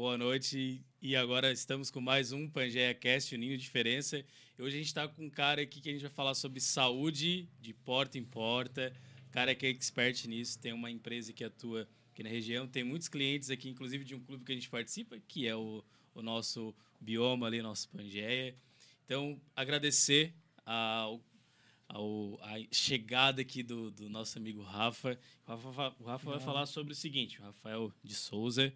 Boa noite. E agora estamos com mais um Pangeia Cast, Unindo Diferença. E hoje a gente está com um cara aqui que a gente vai falar sobre saúde de porta em porta. O cara que é expert nisso, tem uma empresa que atua aqui na região, tem muitos clientes aqui, inclusive de um clube que a gente participa, que é o, o nosso bioma ali, nosso Pangeia. Então, agradecer ao, a chegada aqui do, do nosso amigo Rafa. O Rafa, o Rafa vai falar sobre o seguinte: o Rafael de Souza.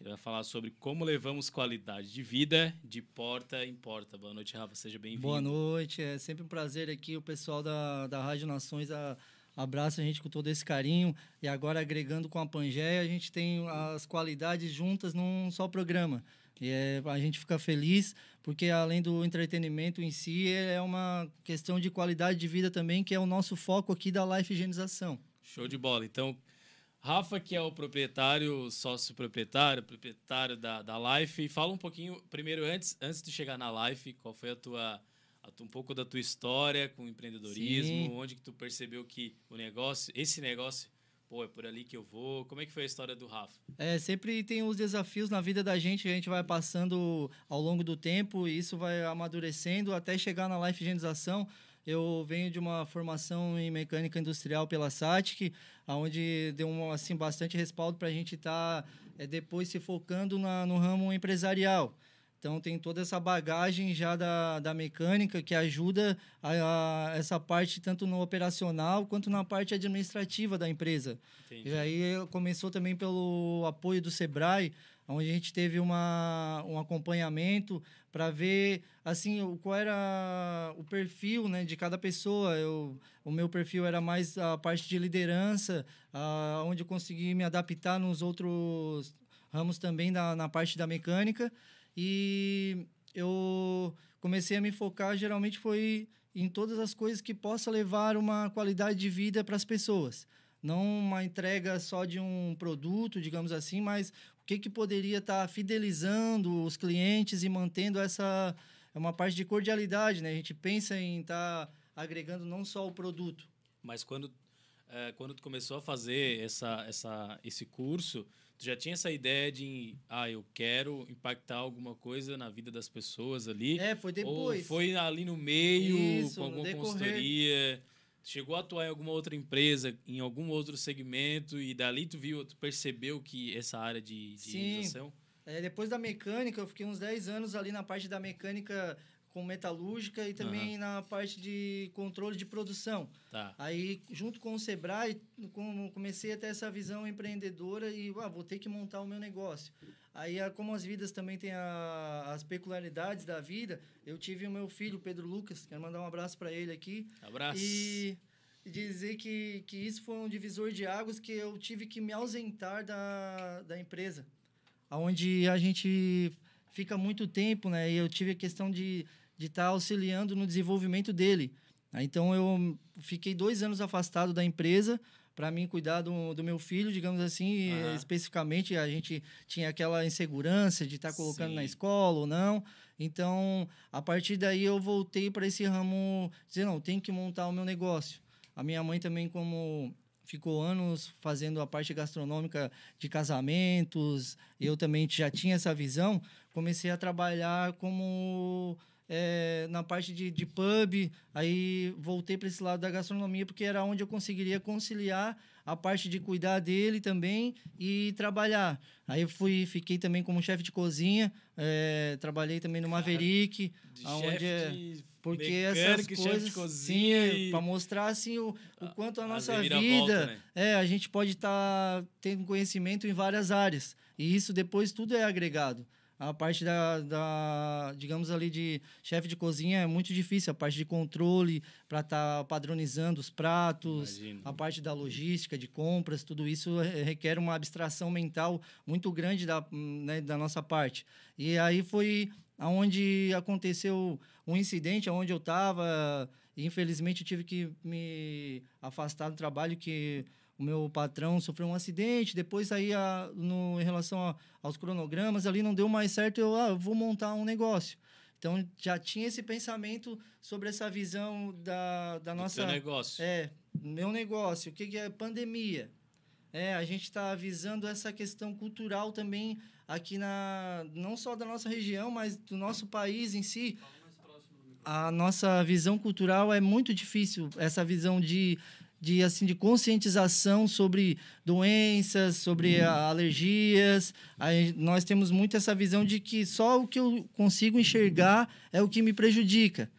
Ele vai falar sobre como levamos qualidade de vida de porta em porta. Boa noite, Rafa. Seja bem-vindo. Boa noite. É sempre um prazer aqui. O pessoal da, da Rádio Nações a, abraça a gente com todo esse carinho. E agora, agregando com a Pangeia, a gente tem as qualidades juntas num só programa. E é, a gente fica feliz, porque além do entretenimento em si, é uma questão de qualidade de vida também, que é o nosso foco aqui da Life Higienização. Show de bola. Então, Rafa, que é o proprietário, sócio proprietário, proprietário da, da Life, fala um pouquinho, primeiro, antes, antes de chegar na Life, qual foi a tua, a um pouco da tua história com o empreendedorismo, Sim. onde que tu percebeu que o negócio, esse negócio pô, é por ali que eu vou. Como é que foi a história do Rafa? É, sempre tem os desafios na vida da gente, a gente vai passando ao longo do tempo e isso vai amadurecendo até chegar na life higienização. Eu venho de uma formação em mecânica industrial pela SATIC, onde deu um, assim, bastante respaldo para a gente estar tá, é, depois se focando na, no ramo empresarial. Então tem toda essa bagagem já da, da mecânica que ajuda a, a, essa parte tanto no operacional quanto na parte administrativa da empresa. Entendi. E aí começou também pelo apoio do Sebrae, onde a gente teve uma, um acompanhamento para ver assim qual era o perfil né, de cada pessoa. Eu, o meu perfil era mais a parte de liderança, a, onde eu consegui me adaptar nos outros ramos também da, na parte da mecânica. E eu comecei a me focar, geralmente foi em todas as coisas que possa levar uma qualidade de vida para as pessoas. Não uma entrega só de um produto, digamos assim, mas que, que poderia estar tá fidelizando os clientes e mantendo essa. É uma parte de cordialidade, né? A gente pensa em estar tá agregando não só o produto. Mas quando, é, quando tu começou a fazer essa, essa, esse curso, Tu já tinha essa ideia de, ah, eu quero impactar alguma coisa na vida das pessoas ali? É, foi depois. Ou foi ali no meio, Isso, com alguma consultoria? Chegou a atuar em alguma outra empresa, em algum outro segmento, e dali tu viu, tu percebeu que essa área de, de Sim. É, depois da mecânica, eu fiquei uns 10 anos ali na parte da mecânica com metalúrgica e também uhum. na parte de controle de produção. Tá. Aí, junto com o Sebrae, comecei a ter essa visão empreendedora e ah, vou ter que montar o meu negócio. Aí, ah, como as vidas também têm a, as peculiaridades da vida, eu tive o meu filho, Pedro Lucas, quero mandar um abraço para ele aqui. Abraço. E dizer que, que isso foi um divisor de águas que eu tive que me ausentar da, da empresa. Onde a gente fica muito tempo, né? E eu tive a questão de de estar tá auxiliando no desenvolvimento dele. Então eu fiquei dois anos afastado da empresa para mim cuidar do, do, meu filho, digamos assim, uhum. especificamente a gente tinha aquela insegurança de estar tá colocando Sim. na escola ou não. Então, a partir daí eu voltei para esse ramo, dizer, não, tenho que montar o meu negócio. A minha mãe também como ficou anos fazendo a parte gastronômica de casamentos, eu também já tinha essa visão, comecei a trabalhar como é, na parte de, de pub, aí voltei para esse lado da gastronomia, porque era onde eu conseguiria conciliar a parte de cuidar dele também e trabalhar. Aí fui, fiquei também como chefe de cozinha, é, trabalhei também no Maverick, onde é, porque essas coisas sim, e... para mostrar assim o, o quanto a nossa vida, volta, né? é, a gente pode estar tá tendo conhecimento em várias áreas. E isso depois tudo é agregado. A parte da, da digamos ali, de chefe de cozinha é muito difícil. A parte de controle para estar tá padronizando os pratos, a parte da logística, de compras, tudo isso requer uma abstração mental muito grande da, né, da nossa parte. E aí foi aonde aconteceu um incidente, onde eu estava, infelizmente eu tive que me afastar do trabalho que o meu patrão sofreu um acidente, depois aí a, no, em relação a, aos cronogramas ali não deu mais certo, eu, ah, eu vou montar um negócio. Então já tinha esse pensamento sobre essa visão da, da nossa. Seu negócio. É, meu negócio. O que, que é pandemia? É, a gente está visando essa questão cultural também aqui na não só da nossa região, mas do nosso país em si. A nossa visão cultural é muito difícil, essa visão de de assim de conscientização sobre doenças, sobre uhum. alergias. Aí nós temos muito essa visão de que só o que eu consigo enxergar é o que me prejudica.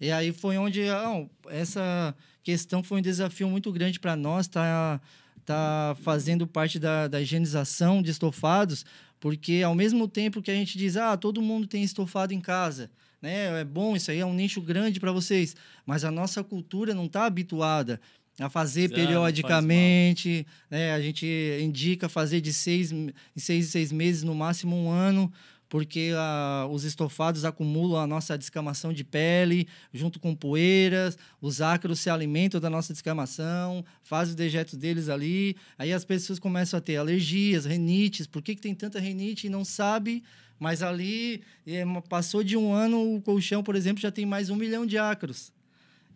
E aí foi onde não, essa questão foi um desafio muito grande para nós, tá tá fazendo parte da, da higienização de estofados, porque ao mesmo tempo que a gente diz, ah, todo mundo tem estofado em casa, né? É bom, isso aí é um nicho grande para vocês, mas a nossa cultura não está habituada a fazer periodicamente, né? A gente indica fazer de seis em seis, seis meses, no máximo um ano, porque a, os estofados acumulam a nossa descamação de pele, junto com poeiras, os ácaros se alimentam da nossa descamação, fazem o dejeto deles ali, aí as pessoas começam a ter alergias, renites, por que, que tem tanta renite e não sabe, mas ali é, passou de um ano, o colchão, por exemplo, já tem mais um milhão de ácaros.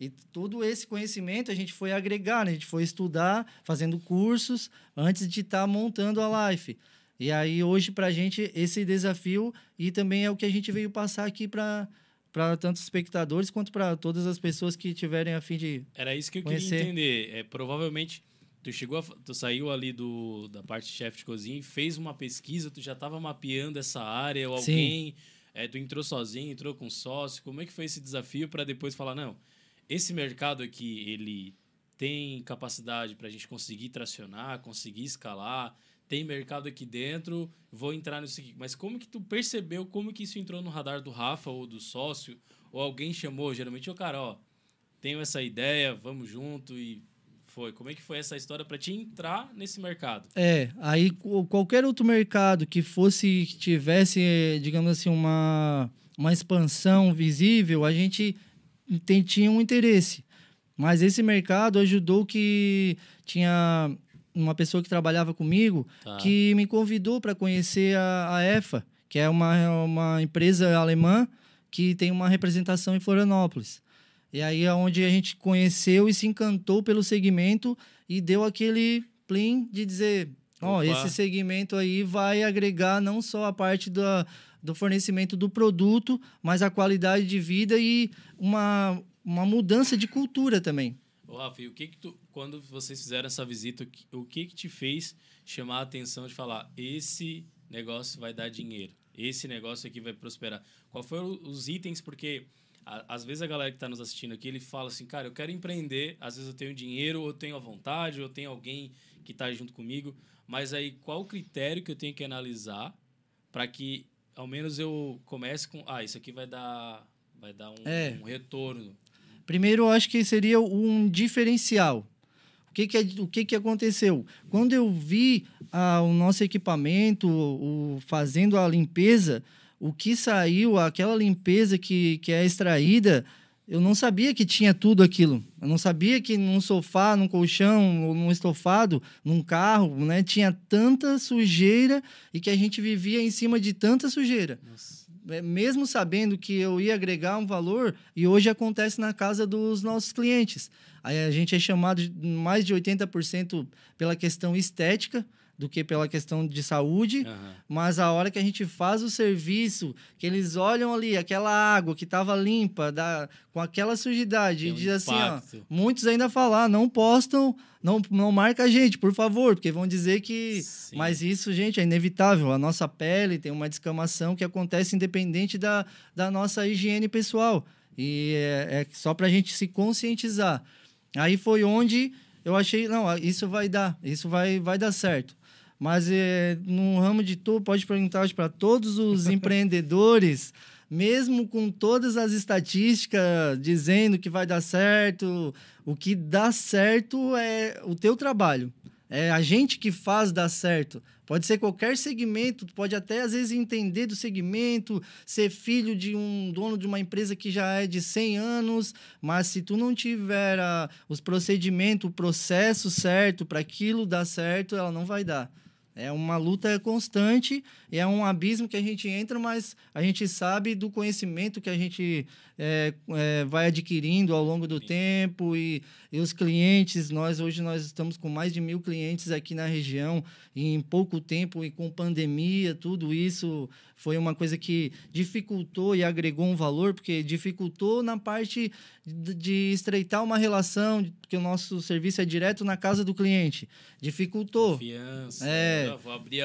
E todo esse conhecimento a gente foi agregar, né? a gente foi estudar, fazendo cursos, antes de estar tá montando a Life. E aí, hoje, para a gente, esse desafio e também é o que a gente veio passar aqui para para tantos espectadores quanto para todas as pessoas que tiverem a fim de Era isso que eu conhecer. queria entender. É, provavelmente, tu chegou a, tu saiu ali do, da parte de chefe de cozinha e fez uma pesquisa, tu já estava mapeando essa área ou alguém... É, tu entrou sozinho, entrou com sócio. Como é que foi esse desafio para depois falar, não, esse mercado aqui, ele tem capacidade para a gente conseguir tracionar, conseguir escalar, tem mercado aqui dentro, vou entrar nisso aqui. Mas como que tu percebeu, como que isso entrou no radar do Rafa ou do sócio? Ou alguém chamou, geralmente, o cara, ó, tenho essa ideia, vamos junto e foi? Como é que foi essa história para te entrar nesse mercado? É, aí qualquer outro mercado que fosse, que tivesse, digamos assim, uma, uma expansão visível, a gente tem, tinha um interesse. Mas esse mercado ajudou que tinha uma pessoa que trabalhava comigo tá. que me convidou para conhecer a, a EFA, que é uma, uma empresa alemã que tem uma representação em Florianópolis. E aí é onde a gente conheceu e se encantou pelo segmento e deu aquele plim de dizer, ó, oh, esse segmento aí vai agregar não só a parte da, do fornecimento do produto, mas a qualidade de vida e uma, uma mudança de cultura também. Ô, Rafa, e o que que tu, quando vocês fizeram essa visita, o que que te fez chamar a atenção de falar, esse negócio vai dar dinheiro, esse negócio aqui vai prosperar? Qual foram os itens? Porque a, às vezes a galera que está nos assistindo aqui, ele fala assim, cara, eu quero empreender, às vezes eu tenho dinheiro, ou eu tenho a vontade, ou eu tenho alguém que está junto comigo, mas aí qual o critério que eu tenho que analisar para que ao menos eu comece com, ah, isso aqui vai dar, vai dar um, é. um retorno. Primeiro, eu acho que seria um diferencial. O que, que, é, o que, que aconteceu? Quando eu vi ah, o nosso equipamento o, fazendo a limpeza, o que saiu, aquela limpeza que, que é extraída, eu não sabia que tinha tudo aquilo. Eu não sabia que num sofá, num colchão, num estofado, num carro, né, tinha tanta sujeira e que a gente vivia em cima de tanta sujeira. Nossa. É, mesmo sabendo que eu ia agregar um valor, e hoje acontece na casa dos nossos clientes. Aí a gente é chamado de mais de 80% pela questão estética, do que pela questão de saúde, uhum. mas a hora que a gente faz o serviço, que eles olham ali aquela água que estava limpa, da, com aquela sujidade, e diz assim, ó, muitos ainda falar, ah, não postam, não, não marca a gente, por favor, porque vão dizer que. Sim. Mas isso, gente, é inevitável. A nossa pele tem uma descamação que acontece independente da, da nossa higiene pessoal. E é, é só para a gente se conscientizar. Aí foi onde eu achei, não, isso vai dar, isso vai, vai dar certo. Mas é, no ramo de tudo, pode perguntar hoje para todos os empreendedores, mesmo com todas as estatísticas dizendo que vai dar certo, o que dá certo é o teu trabalho. É a gente que faz dar certo. Pode ser qualquer segmento, pode até às vezes entender do segmento, ser filho de um dono de uma empresa que já é de 100 anos, mas se tu não tiver a, os procedimentos, o processo certo para aquilo dar certo, ela não vai dar. É uma luta constante e é um abismo que a gente entra, mas a gente sabe do conhecimento que a gente é, é, vai adquirindo ao longo do tempo e, e, os clientes. Nós hoje nós estamos com mais de mil clientes aqui na região em pouco tempo e com pandemia, tudo isso foi uma coisa que dificultou e agregou um valor, porque dificultou na parte de, de estreitar uma relação, porque o nosso serviço é direto na casa do cliente. Dificultou. Confiança. É.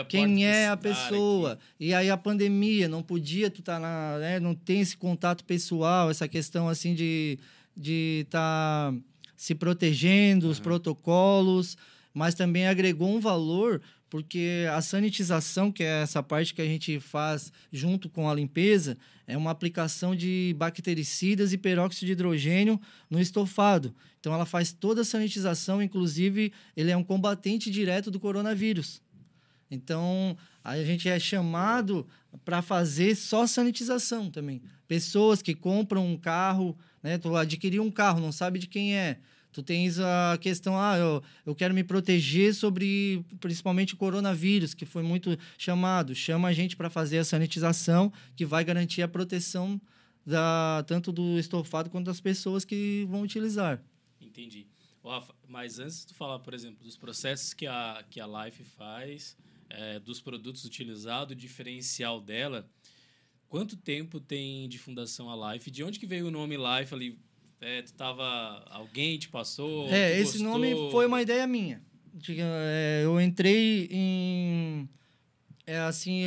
Quem é a pessoa? Aqui. E aí a pandemia, não podia tu tá na, né, não tem esse contato pessoal, essa questão assim de de estar tá se protegendo, uhum. os protocolos, mas também agregou um valor porque a sanitização, que é essa parte que a gente faz junto com a limpeza, é uma aplicação de bactericidas e peróxido de hidrogênio no estofado. Então, ela faz toda a sanitização, inclusive, ele é um combatente direto do coronavírus. Então, a gente é chamado para fazer só sanitização também. Pessoas que compram um carro, né? Tu adquiriu um carro, não sabe de quem é. Tu tens a questão, ah, eu, eu quero me proteger sobre principalmente o coronavírus, que foi muito chamado. Chama a gente para fazer a sanitização, que vai garantir a proteção da, tanto do estofado quanto das pessoas que vão utilizar. Entendi. Rafa, mas antes de tu falar, por exemplo, dos processos que a, que a Life faz, é, dos produtos utilizados, o diferencial dela, quanto tempo tem de fundação a Life? De onde que veio o nome Life ali? É, tu tava. Alguém te passou? É, esse gostou? nome foi uma ideia minha. É, eu entrei em. É assim,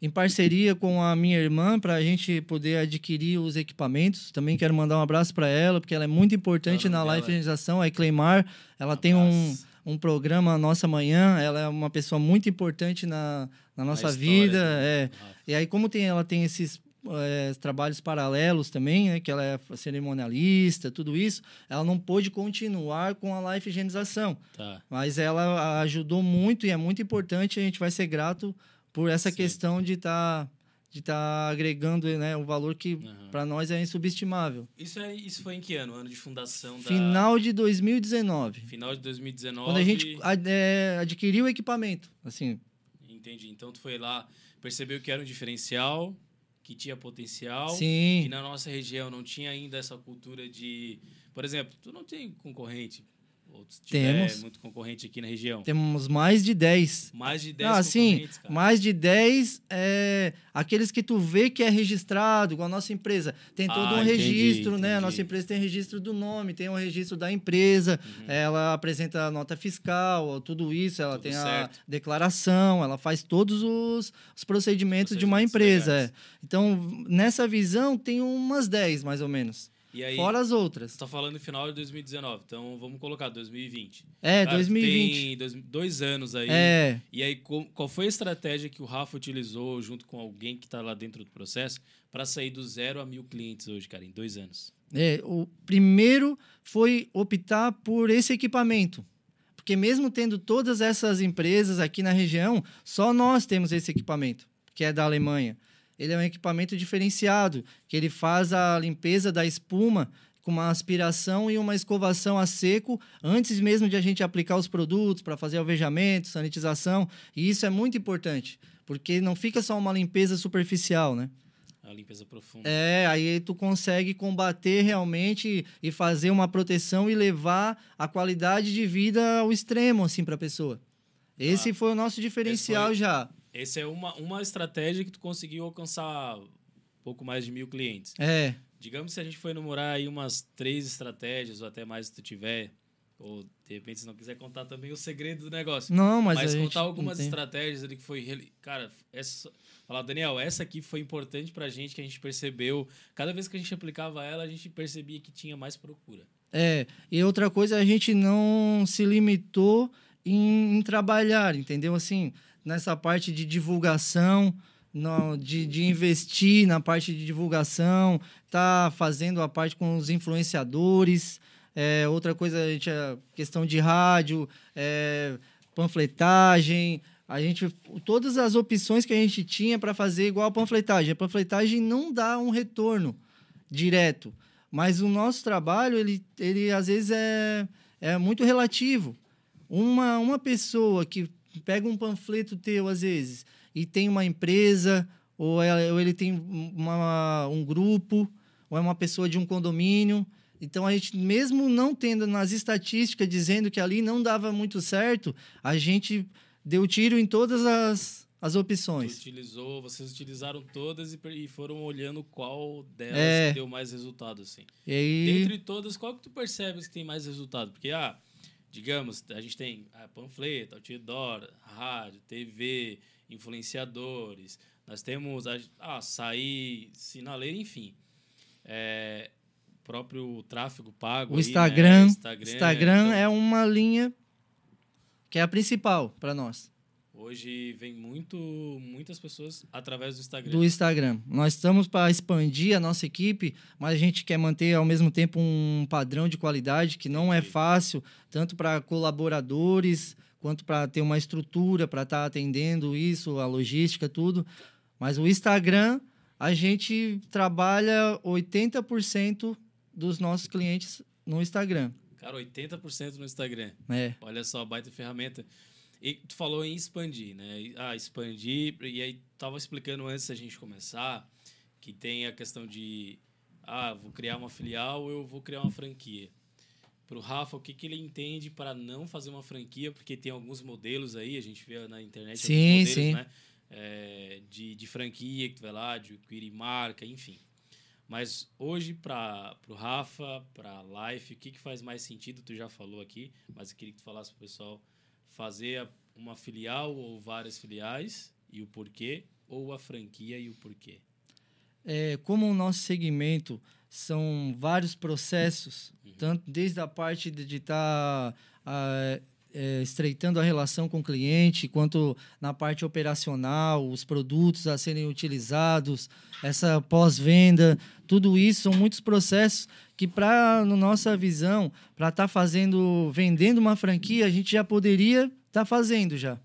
em parceria com a minha irmã para a gente poder adquirir os equipamentos. Também quero mandar um abraço para ela, porque ela é muito importante na live organização. A Cleimar, ela um tem um, um programa Nossa Manhã. Ela é uma pessoa muito importante na, na nossa vida. É. E aí, como tem, ela tem esses é, trabalhos paralelos também, né, que ela é cerimonialista, tudo isso, ela não pôde continuar com a life higienização. Tá. Mas ela ajudou muito e é muito importante, a gente vai ser grato por essa Sim. questão de estar tá, de tá agregando né, um valor que uhum. para nós é insubestimável. Isso, é, isso foi em que ano? Ano de fundação da... Final de 2019. Final de 2019. Quando a gente é, adquiriu o equipamento, assim... Entendi. Então, tu foi lá, percebeu que era um diferencial, que tinha potencial. Sim. E na nossa região não tinha ainda essa cultura de. Por exemplo, tu não tem concorrente temos muito concorrente aqui na região. Temos mais de 10. Mais de 10 ah, sim, mais de 10 é aqueles que tu vê que é registrado, igual a nossa empresa. Tem todo ah, um entendi, registro, né? A nossa empresa tem registro do nome, tem um registro da empresa, uhum. ela apresenta a nota fiscal, tudo isso, ela tudo tem certo. a declaração, ela faz todos os, os procedimentos, procedimentos de uma empresa. É. Então, nessa visão, tem umas 10, mais ou menos. Aí, Fora as outras. Você tá falando final de 2019, então vamos colocar 2020. É, Cara, 2020. Tem dois, dois, anos aí. É. E aí, qual foi a estratégia que o Rafa utilizou junto com alguém que está lá dentro do processo para sair do zero a mil clientes hoje, cara, em dois anos? É, o primeiro foi optar por esse equipamento. Porque mesmo tendo todas essas empresas aqui na região, só nós temos esse equipamento, que é da Alemanha ele é um equipamento diferenciado, que ele faz a limpeza da espuma com uma aspiração e uma escovação a seco antes mesmo de a gente aplicar os produtos para fazer alvejamento, sanitização. E isso é muito importante, porque não fica só uma limpeza superficial, né? A limpeza profunda. É, aí tu consegue combater realmente e fazer uma proteção e levar a qualidade de vida ao extremo, assim, para a pessoa. Esse ah, foi o nosso diferencial foi... já. Essa é uma, uma estratégia que tu conseguiu alcançar pouco mais de mil clientes. É. Digamos se a gente for enumerar aí umas três estratégias, ou até mais se tu tiver, ou de repente se não quiser contar também o segredo do negócio. Não, mas Mas contar algumas estratégias ali que foi... Cara, essa... Falar, Daniel, essa aqui foi importante pra gente, que a gente percebeu. Cada vez que a gente aplicava ela, a gente percebia que tinha mais procura. É, e outra coisa, a gente não se limitou em, em trabalhar, entendeu? Assim, nessa parte de divulgação, no, de, de investir na parte de divulgação, tá fazendo a parte com os influenciadores. É, outra coisa, a gente, a questão de rádio, é, panfletagem. A gente, todas as opções que a gente tinha para fazer igual a panfletagem. A panfletagem não dá um retorno direto, mas o nosso trabalho, ele, ele às vezes é, é muito relativo. Uma, uma pessoa que pega um panfleto teu, às vezes, e tem uma empresa, ou, é, ou ele tem uma, um grupo, ou é uma pessoa de um condomínio. Então, a gente, mesmo não tendo nas estatísticas dizendo que ali não dava muito certo, a gente deu tiro em todas as, as opções. utilizou, vocês utilizaram todas e, e foram olhando qual delas é. deu mais resultado, assim. E aí... Dentre todas, qual que tu percebes que tem mais resultado? Porque, ah, digamos, a gente tem ah, panfleto, outdoor, rádio, TV, influenciadores, nós temos ah, sair, sinaleiro, enfim. É, próprio tráfego pago. O Instagram, né? Instagram, Instagram então... é uma linha que é a principal para nós. Hoje vem muito, muitas pessoas através do Instagram. Do Instagram. Nós estamos para expandir a nossa equipe, mas a gente quer manter ao mesmo tempo um padrão de qualidade que não é fácil, tanto para colaboradores quanto para ter uma estrutura para estar tá atendendo isso, a logística, tudo. Mas o Instagram, a gente trabalha 80% dos nossos clientes no Instagram. Cara, 80% no Instagram. É. Olha só, baita ferramenta. E tu falou em expandir, né? Ah, expandir. E aí, tava explicando antes da gente começar que tem a questão de. Ah, vou criar uma filial ou eu vou criar uma franquia. Para o Rafa, o que, que ele entende para não fazer uma franquia? Porque tem alguns modelos aí, a gente vê na internet sim, modelos, sim. né? É, de, de franquia que tu vai lá, de adquirir marca, enfim. Mas hoje, para o Rafa, para a Life, o que, que faz mais sentido? Tu já falou aqui, mas eu queria que tu falasse para o pessoal fazer uma filial ou várias filiais e o porquê, ou a franquia e o porquê. É, como o nosso segmento são vários processos, uhum. tanto desde a parte de estar tá, é, estreitando a relação com o cliente, quanto na parte operacional, os produtos a serem utilizados, essa pós-venda, tudo isso são muitos processos que, para na nossa visão, para estar tá fazendo, vendendo uma franquia, a gente já poderia estar tá fazendo já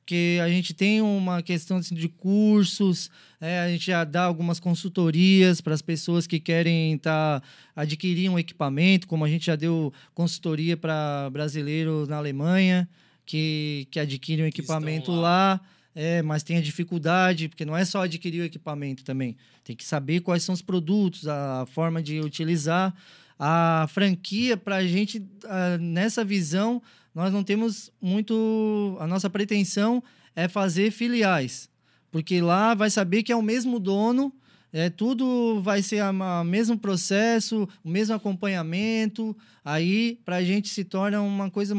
porque a gente tem uma questão assim, de cursos, é, a gente já dá algumas consultorias para as pessoas que querem tá, adquirir um equipamento, como a gente já deu consultoria para brasileiros na Alemanha, que, que adquirem um equipamento lá. lá é, mas tem a dificuldade, porque não é só adquirir o equipamento também. Tem que saber quais são os produtos, a forma de utilizar. A franquia, para a gente, nessa visão, nós não temos muito. A nossa pretensão é fazer filiais, porque lá vai saber que é o mesmo dono, é, tudo vai ser o mesmo processo, o mesmo acompanhamento. Aí, para a gente se torna uma coisa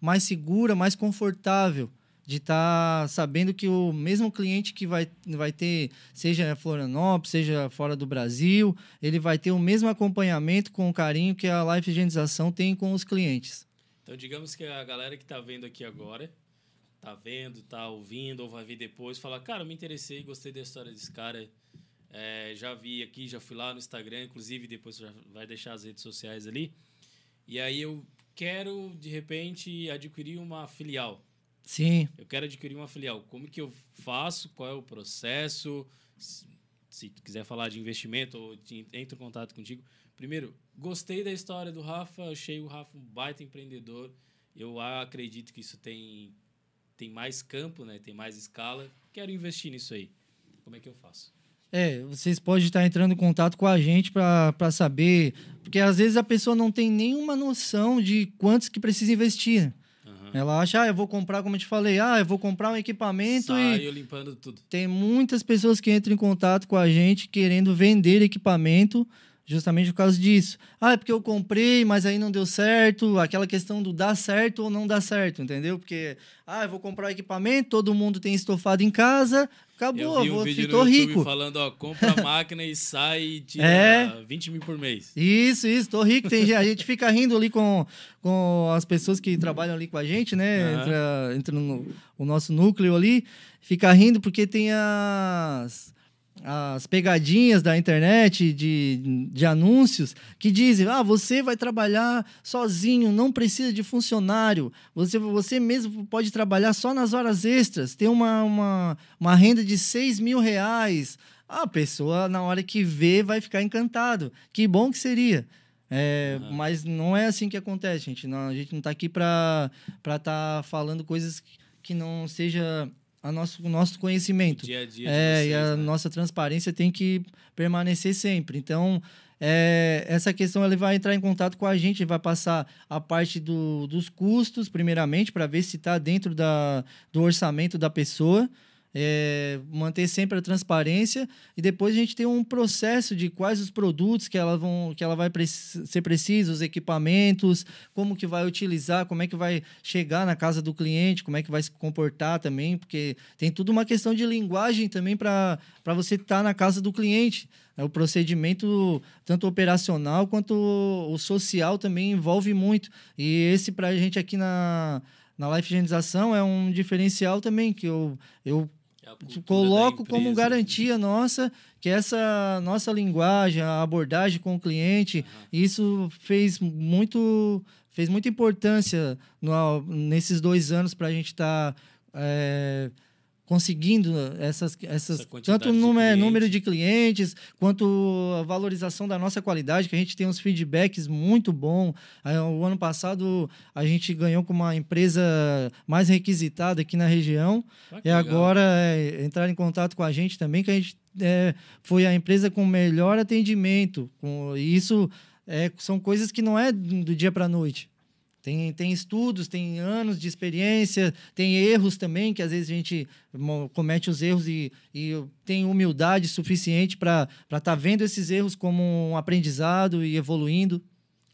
mais segura, mais confortável de estar tá sabendo que o mesmo cliente que vai, vai ter, seja Florianópolis, seja fora do Brasil, ele vai ter o mesmo acompanhamento com o carinho que a Life Higienização tem com os clientes. Então, digamos que a galera que está vendo aqui agora, está vendo, está ouvindo ou vai vir depois, fala, cara, eu me interessei, gostei da história desse cara, é, já vi aqui, já fui lá no Instagram, inclusive depois já vai deixar as redes sociais ali. E aí eu quero, de repente, adquirir uma filial. Sim. Eu quero adquirir uma filial. Como que eu faço? Qual é o processo? Se, tu quiser falar de investimento ou entro em contato contigo, Primeiro, gostei da história do Rafa, achei o Rafa um baita empreendedor. Eu acredito que isso tem, tem mais campo, né? tem mais escala. Quero investir nisso aí. Como é que eu faço? É, vocês podem estar entrando em contato com a gente para saber, porque às vezes a pessoa não tem nenhuma noção de quantos que precisa investir. Uhum. Ela acha, ah, eu vou comprar, como eu te falei, ah, eu vou comprar um equipamento Saio e. limpando tudo. Tem muitas pessoas que entram em contato com a gente querendo vender equipamento justamente por causa disso. Ah, é porque eu comprei, mas aí não deu certo. Aquela questão do dar certo ou não dar certo, entendeu? Porque, ah, eu vou comprar equipamento, todo mundo tem estofado em casa, acabou, eu vi um vou, vídeo no rico. falando, ó, compra a máquina e sai e tira é. 20 mil por mês. Isso, isso, tô rico. Tem, a gente fica rindo ali com, com as pessoas que trabalham ali com a gente, né? Uhum. Entra, entra no o nosso núcleo ali, fica rindo porque tem as as pegadinhas da internet de, de anúncios que dizem: ah, você vai trabalhar sozinho, não precisa de funcionário, você, você mesmo pode trabalhar só nas horas extras, tem uma, uma, uma renda de 6 mil reais. A pessoa, na hora que vê, vai ficar encantado. Que bom que seria. É, uhum. Mas não é assim que acontece, gente. Não, a gente não está aqui para estar tá falando coisas que não seja a nosso, o nosso conhecimento. Dia a dia. É, vocês, e a né? nossa transparência tem que permanecer sempre. Então, é, essa questão ele vai entrar em contato com a gente, vai passar a parte do, dos custos, primeiramente, para ver se está dentro da, do orçamento da pessoa. É, manter sempre a transparência e depois a gente tem um processo de quais os produtos que ela, vão, que ela vai ser precisa, os equipamentos, como que vai utilizar, como é que vai chegar na casa do cliente, como é que vai se comportar também, porque tem tudo uma questão de linguagem também para você estar tá na casa do cliente. O procedimento, tanto operacional quanto o social, também envolve muito. E esse, para a gente aqui na, na Life Higienização, é um diferencial também, que eu, eu coloco da como garantia nossa que essa nossa linguagem, a abordagem com o cliente, Aham. isso fez muito fez muita importância no- nesses dois anos para a gente estar conseguindo essas, essas Essa tanto número, número de clientes quanto a valorização da nossa qualidade que a gente tem uns feedbacks muito bom Aí, o ano passado a gente ganhou com uma empresa mais requisitada aqui na região Ah, e agora é, entrar em contato com a gente também, que a gente é, foi a empresa com melhor atendimento. Com, e isso é, são coisas que não é do dia para a noite. Tem, tem estudos, tem anos de experiência, tem erros também, que às vezes a gente comete os erros e, e tem humildade suficiente para estar tá vendo esses erros como um aprendizado e evoluindo.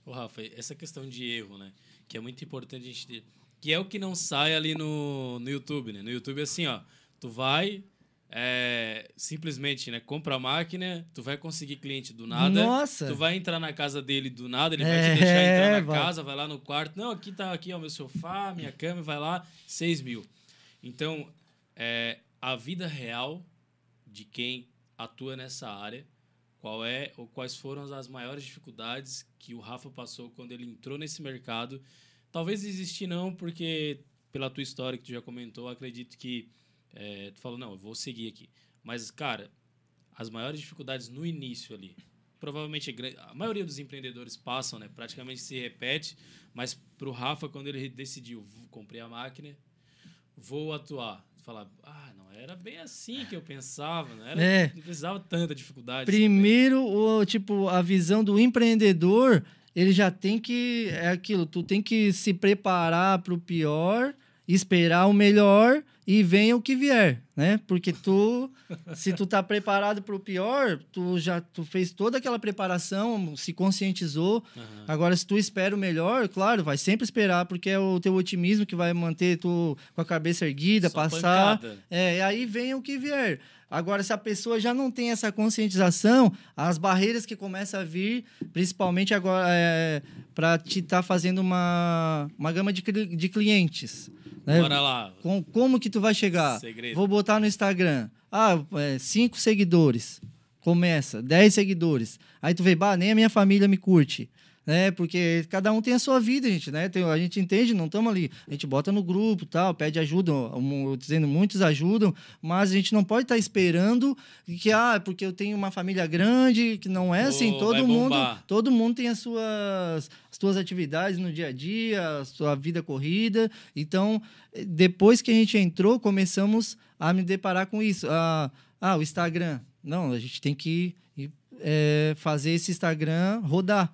Ô, Rafa, essa questão de erro, né? Que é muito importante a gente ter. Que é o que não sai ali no, no YouTube, né? No YouTube, assim, ó. Tu vai, é, simplesmente, né? Compra a máquina, tu vai conseguir cliente do nada. Nossa! Tu vai entrar na casa dele do nada, ele vai É, te deixar entrar na vai. casa, vai lá no quarto. Não, aqui tá aqui, ó, meu sofá, minha cama, vai lá, 6 mil. Então, é, a vida real de quem atua nessa área, qual é ou quais foram as maiores dificuldades que o Rafa passou quando ele entrou nesse mercado. Talvez existir não, porque pela tua história que tu já comentou, acredito que é, tu falou, não, eu vou seguir aqui. Mas, cara, as maiores dificuldades no início ali, provavelmente a maioria dos empreendedores passam, né? Praticamente se repete, mas pro Rafa, quando ele decidiu, "Vou- comprei a máquina, vou atuar. Falar, ah, não era bem assim que eu pensava, não era, É. não precisava tanta dificuldade. Primeiro, o, tipo, a visão do empreendedor, ele já tem que. É aquilo, tu tem que se preparar para o pior, esperar o melhor e venha o que vier, né? Porque tu, se tu tá preparado para o pior, tu já tu fez toda aquela preparação, se conscientizou. Aham. Agora, se tu espera o melhor, claro, vai sempre esperar, porque é o teu otimismo que vai manter tu com a cabeça erguida, Só passar. pancada. É, e aí vem o que vier. Agora, se a pessoa já não tem essa conscientização, as barreiras que começam a vir, principalmente agora, é, para te estar fazendo uma, uma gama de, de clientes. Né? Bora lá. Com, como que tu vai chegar? Segredo. Vou botar no Instagram. Ah, é, cinco seguidores. Começa, 10 seguidores. Aí tu vê, bah, nem a minha família me curte. Né? Porque cada um tem a sua vida, gente, né? Tem- a gente entende, não estamos ali. A gente bota no grupo, tal, pede ajuda, um, dizendo muitos ajudam, mas a gente não pode estar esperando que, ah, porque eu tenho uma família grande, que não é assim. Ô, Todo mundo, bombar. todo mundo tem as suas, as suas atividades no dia a dia, a sua vida corrida. Então, depois que a gente entrou, começamos a me deparar com isso. Ah, ah o Instagram. Não, a gente tem que eh, fazer esse Instagram rodar.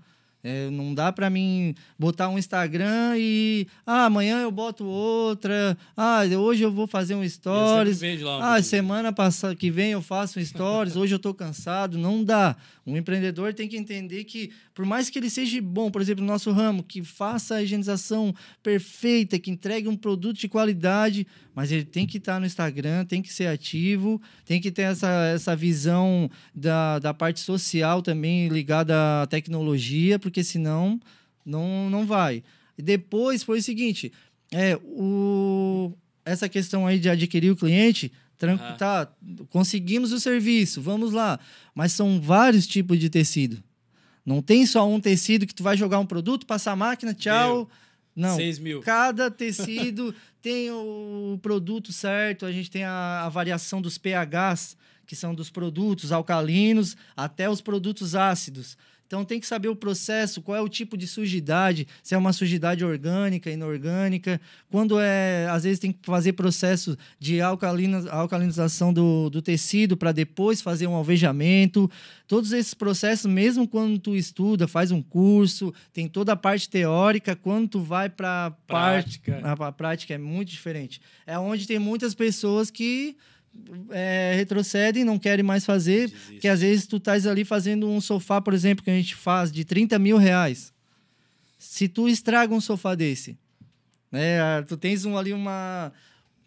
É, não dá para mim botar um Instagram e ah, amanhã eu boto outra. Ah, hoje eu vou fazer um sempre stories. Ah, vídeo. semana passada que vem eu faço um stories, hoje eu estou cansado, não dá. Um empreendedor tem que entender que, por mais que ele seja bom, por exemplo, no nosso ramo, que faça a higienização perfeita, que entregue um produto de qualidade, mas ele tem que estar no Instagram, tem que ser ativo, tem que ter essa, essa visão da, da parte social também ligada à tecnologia, porque senão não, não vai. E depois foi o seguinte: é, o, essa questão aí de adquirir o cliente, tran- Ah. tá, conseguimos o serviço, vamos lá. Mas são vários tipos de tecido. Não tem só um tecido que tu vai jogar um produto, passar a máquina, tchau. Não. 6 mil. Cada tecido tem o produto certo, a gente tem a, a variação dos pHs, que são dos produtos alcalinos, até os produtos ácidos. Então, tem que saber o processo, qual é o tipo de sujidade, se é uma sujidade orgânica, inorgânica. Quando é, às vezes tem que fazer processo de alcalina, alcalinização do, do tecido para depois fazer um alvejamento. Todos esses processos, mesmo quando tu estuda, faz um curso, tem toda a parte teórica, quando tu vai para a prática, a prática é muito diferente. É onde tem muitas pessoas que é, retrocedem, não querem mais fazer, Desiste. porque às vezes tu estás ali fazendo um sofá, por exemplo, que a gente faz de 30 mil reais. Se tu estraga um sofá desse, né, tu tens um, ali uma,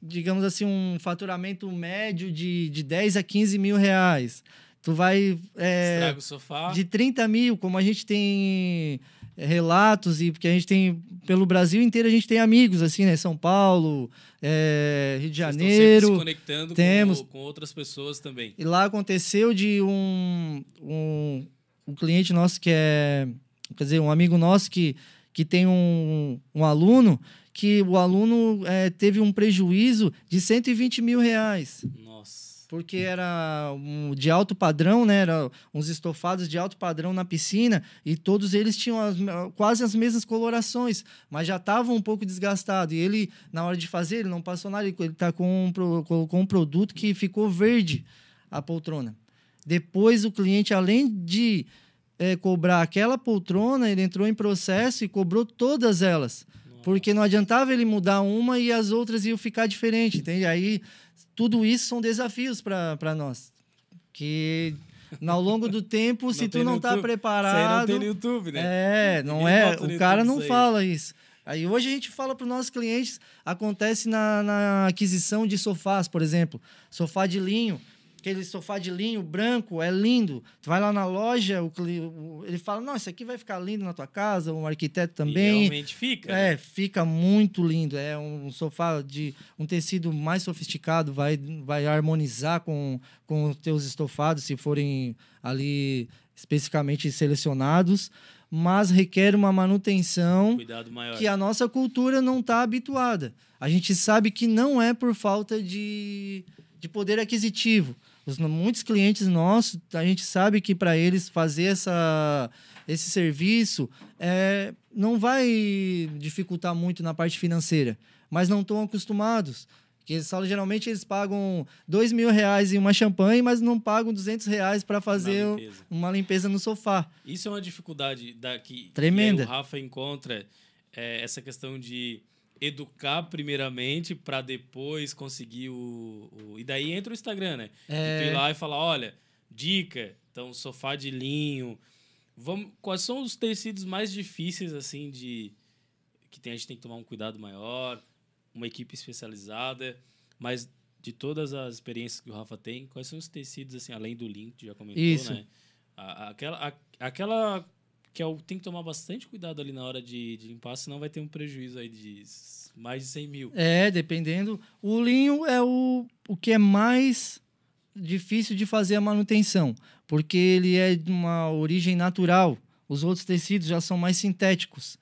digamos assim, um faturamento médio de, de 10 a 15 mil reais. Tu vai. É, Estraga o sofá. De 30 mil, como a gente tem relatos e porque a gente tem pelo Brasil inteiro a gente tem amigos assim né? São Paulo é, Rio de Janeiro se conectando temos com, com, outras pessoas também. E lá aconteceu de um, um um cliente nosso que é quer dizer um amigo nosso que que tem um, um aluno que o aluno é, teve um prejuízo de 120 mil reais porque era um, de alto padrão, né? Era uns estofados de alto padrão na piscina e todos eles tinham as, quase as mesmas colorações, mas já estavam um pouco desgastados. E ele, na hora de fazer, ele não passou nada, ele está com, um, com um produto que ficou verde a poltrona. Depois o cliente, além de é, cobrar aquela poltrona, ele entrou em processo e cobrou todas elas. Porque não adiantava ele mudar uma e as outras iam ficar diferentes, entende? Aí tudo isso são desafios para nós. Que ao longo do tempo, se tu não está preparado. Isso aí não tem no YouTube, né? É, não Ninguém é. O cara não fala isso. Aí hoje a gente fala para os nossos clientes, acontece na, na aquisição de sofás, por exemplo. Sofá de linho aquele sofá de linho branco, é lindo. Tu vai lá na loja, o, o, ele fala: Não, isso aqui vai ficar lindo na tua casa, um arquiteto também. E realmente fica. É, né? fica muito lindo. É um sofá de um tecido mais sofisticado, vai, vai harmonizar com, com os teus estofados, se forem ali especificamente selecionados. Mas requer uma manutenção que a nossa cultura não está habituada. A gente sabe que não é por falta de, de poder aquisitivo os, muitos clientes nossos, a gente sabe que para eles fazer essa, esse serviço é, não vai dificultar muito na parte financeira, mas não estão acostumados. Que eles falam, geralmente eles pagam dois mil reais em uma champanhe, mas não pagam 200 reais para fazer uma limpeza. uma limpeza. no sofá. Isso é uma dificuldade da, que, Tremenda. Que o Rafa encontra, é, essa questão de educar primeiramente para depois conseguir o, o, E daí entra o Instagram, né? É... Tu ir lá e falar, olha, dica, então sofá de linho. Vamos, quais são os tecidos mais difíceis, assim, de... Que tem, a gente tem que tomar um cuidado maior, uma equipe especializada, mas de todas as experiências que o Rafa tem, quais são os tecidos, assim, além do que já comentou, Isso. né? A, aquela, a, aquela que é o, tem que tomar bastante cuidado ali na hora de, de, limpar, senão vai ter um prejuízo aí de mais de 100 mil. É, dependendo. O linho é o, o que é mais difícil de fazer a manutenção, porque ele é de uma origem natural. Os outros tecidos já são mais sintéticos.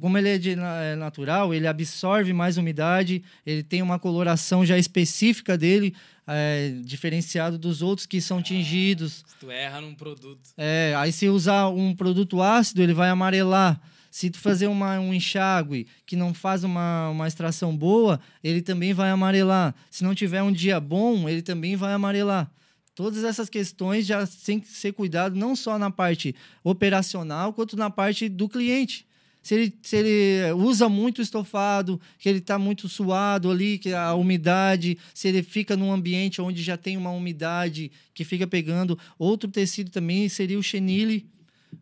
Como ele é, de, é natural, ele absorve mais umidade, ele tem uma coloração já específica dele, é, diferenciado dos outros que são tingidos. Se tu erra num produto. É, aí se usar um produto ácido, ele vai amarelar. Se tu fazer uma, um enxágue que não faz uma, uma extração boa, ele também vai amarelar. Se não tiver um dia bom, ele também vai amarelar. Todas essas questões já têm que ser cuidado não só na parte operacional, quanto na parte do cliente se ele, se ele usa muito estofado, que ele está muito suado ali, que a umidade, se ele fica num ambiente onde já tem uma umidade que fica pegando. Outro tecido também seria o chenille,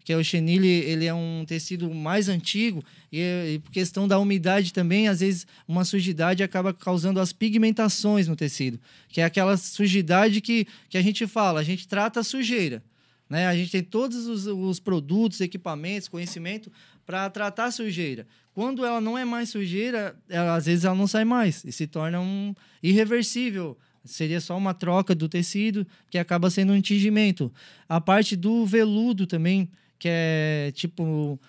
que é o chenille, ele é um tecido mais antigo e, e por questão da umidade também, às vezes uma sujidade acaba causando as pigmentações no tecido, que é aquela sujidade que, que a gente fala, a gente trata a sujeira. Né? A gente tem todos os, os produtos, equipamentos, conhecimento para tratar a sujeira. Quando ela não é mais sujeira, ela, às vezes ela não sai mais e se torna um irreversível. Seria só uma troca do tecido que acaba sendo um tingimento. A parte do veludo também, que é tipo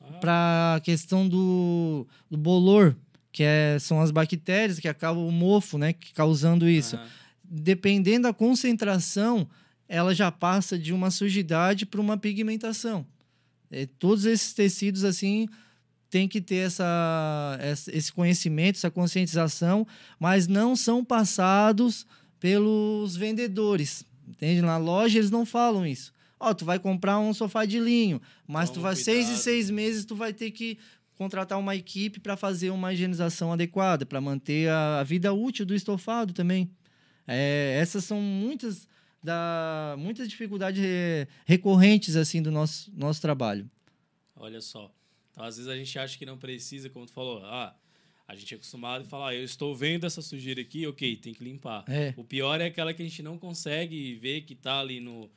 ah. para a questão do, do bolor, que é, são as bactérias que acabam o mofo, né, causando isso. Dependendo da concentração, ela já passa de uma sujidade para uma pigmentação. É, todos esses tecidos, assim, tem que ter essa, esse conhecimento, essa conscientização, mas não são passados pelos vendedores. Entende? Na loja eles não falam isso. Ó, oh, tu vai comprar um sofá de linho, mas Toma tu vai cuidado. seis e seis meses tu vai ter que contratar uma equipe para fazer uma higienização adequada, para manter a, a, vida útil do estofado também. É, essas são muitas da muitas dificuldades re, recorrentes assim do nosso nosso trabalho. Olha só, então, às vezes a gente acha que não precisa, como tu falou, ah, a gente é acostumado a falar, ah, eu estou vendo essa sujeira aqui, ok, tem que limpar. É. O pior é aquela que a gente não consegue ver que está ali no,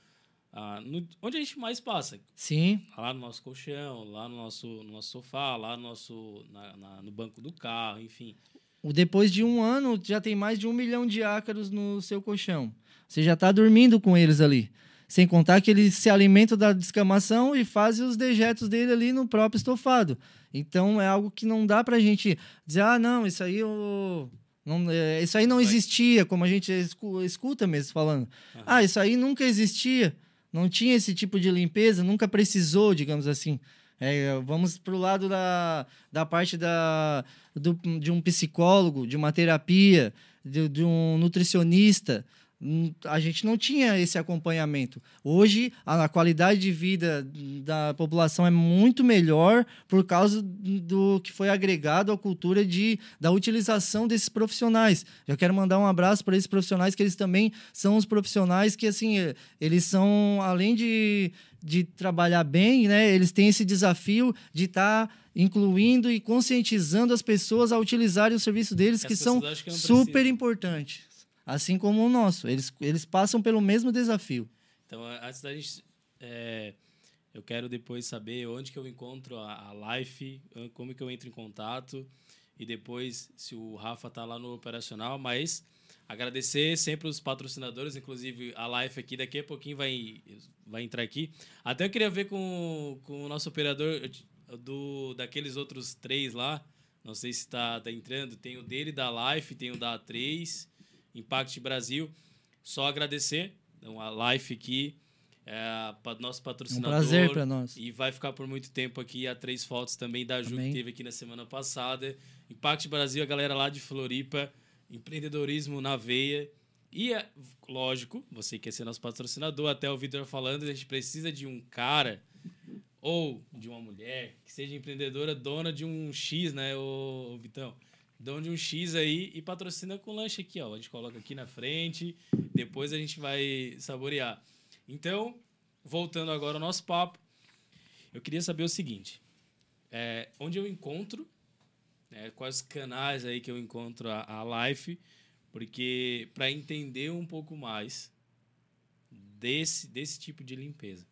ah, no, onde a gente mais passa. Sim. Lá no nosso colchão, lá no nosso, no nosso sofá, lá no, nosso, na, na, no banco do carro, enfim. Depois de um ano, já tem mais de um milhão de ácaros no seu colchão. Você já está dormindo com eles ali. Sem contar que eles se alimentam da descamação e fazem os dejetos dele ali no próprio estofado. Então é algo que não dá para a gente dizer, ah, não, isso aí eu não, é, isso aí não existia, como a gente escuta mesmo falando. Uhum. Ah, isso aí nunca existia não tinha esse tipo de limpeza, nunca precisou, digamos assim. É, vamos para o lado da, da parte da, do, de um psicólogo, de uma terapia, de, de um nutricionista a gente não tinha esse acompanhamento. Hoje, a, qualidade de vida da população é muito melhor por causa do que foi agregado à cultura de, da utilização desses profissionais. Eu quero mandar um abraço para esses profissionais, que eles também são os profissionais que, assim, eles são, além de, de trabalhar bem, né, eles têm esse desafio de estar. Tá incluindo e conscientizando as pessoas a utilizarem o serviço deles, que, que são que super importantes assim como o nosso. Eles, eles passam pelo mesmo desafio. Então, antes da gente. É, eu quero depois saber onde que eu encontro a, a Life, como que eu entro em contato e depois se o Rafa tá lá no operacional, mas agradecer sempre os patrocinadores, inclusive a Life aqui, daqui a pouquinho vai, vai entrar aqui. Até eu queria ver com, com o nosso operador do daqueles outros três lá, não sei se está tá entrando, tem o dele da Life, tem o da A3 Impact Brasil. Só agradecer então, a Life aqui, é, para nosso patrocinador. Um prazer para nós. E vai ficar por muito tempo aqui. A três fotos também da Ju, que teve aqui na semana passada. Impact Brasil, a galera lá de Floripa. Empreendedorismo na veia. E, é, lógico, você quer ser nosso patrocinador, até o Vitor falando, a gente precisa de um cara ou de uma mulher que seja empreendedora, dona de um X, né, o Vitão? Dão de um X aí e patrocina com lanche aqui, ó. A gente coloca aqui na frente, depois a gente vai saborear. Então, voltando agora ao nosso papo, eu queria saber o seguinte: é, onde eu encontro, né, quais canais aí que eu encontro a, a Life, porque para entender um pouco mais desse, desse tipo de limpeza.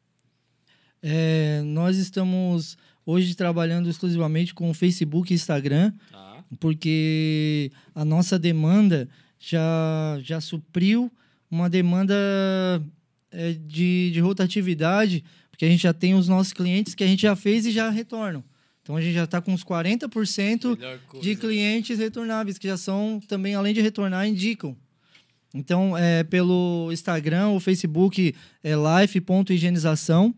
É, nós estamos hoje trabalhando exclusivamente com o Facebook e Instagram. Tá porque a nossa demanda já, já supriu uma demanda é, de, de rotatividade, porque a gente já tem os nossos clientes que a gente já fez e já retornam. Então a gente já está com uns 40% de né? clientes retornáveis, que já são também, além de retornar, indicam. Então, é, pelo Instagram ou Facebook, é life.higienização.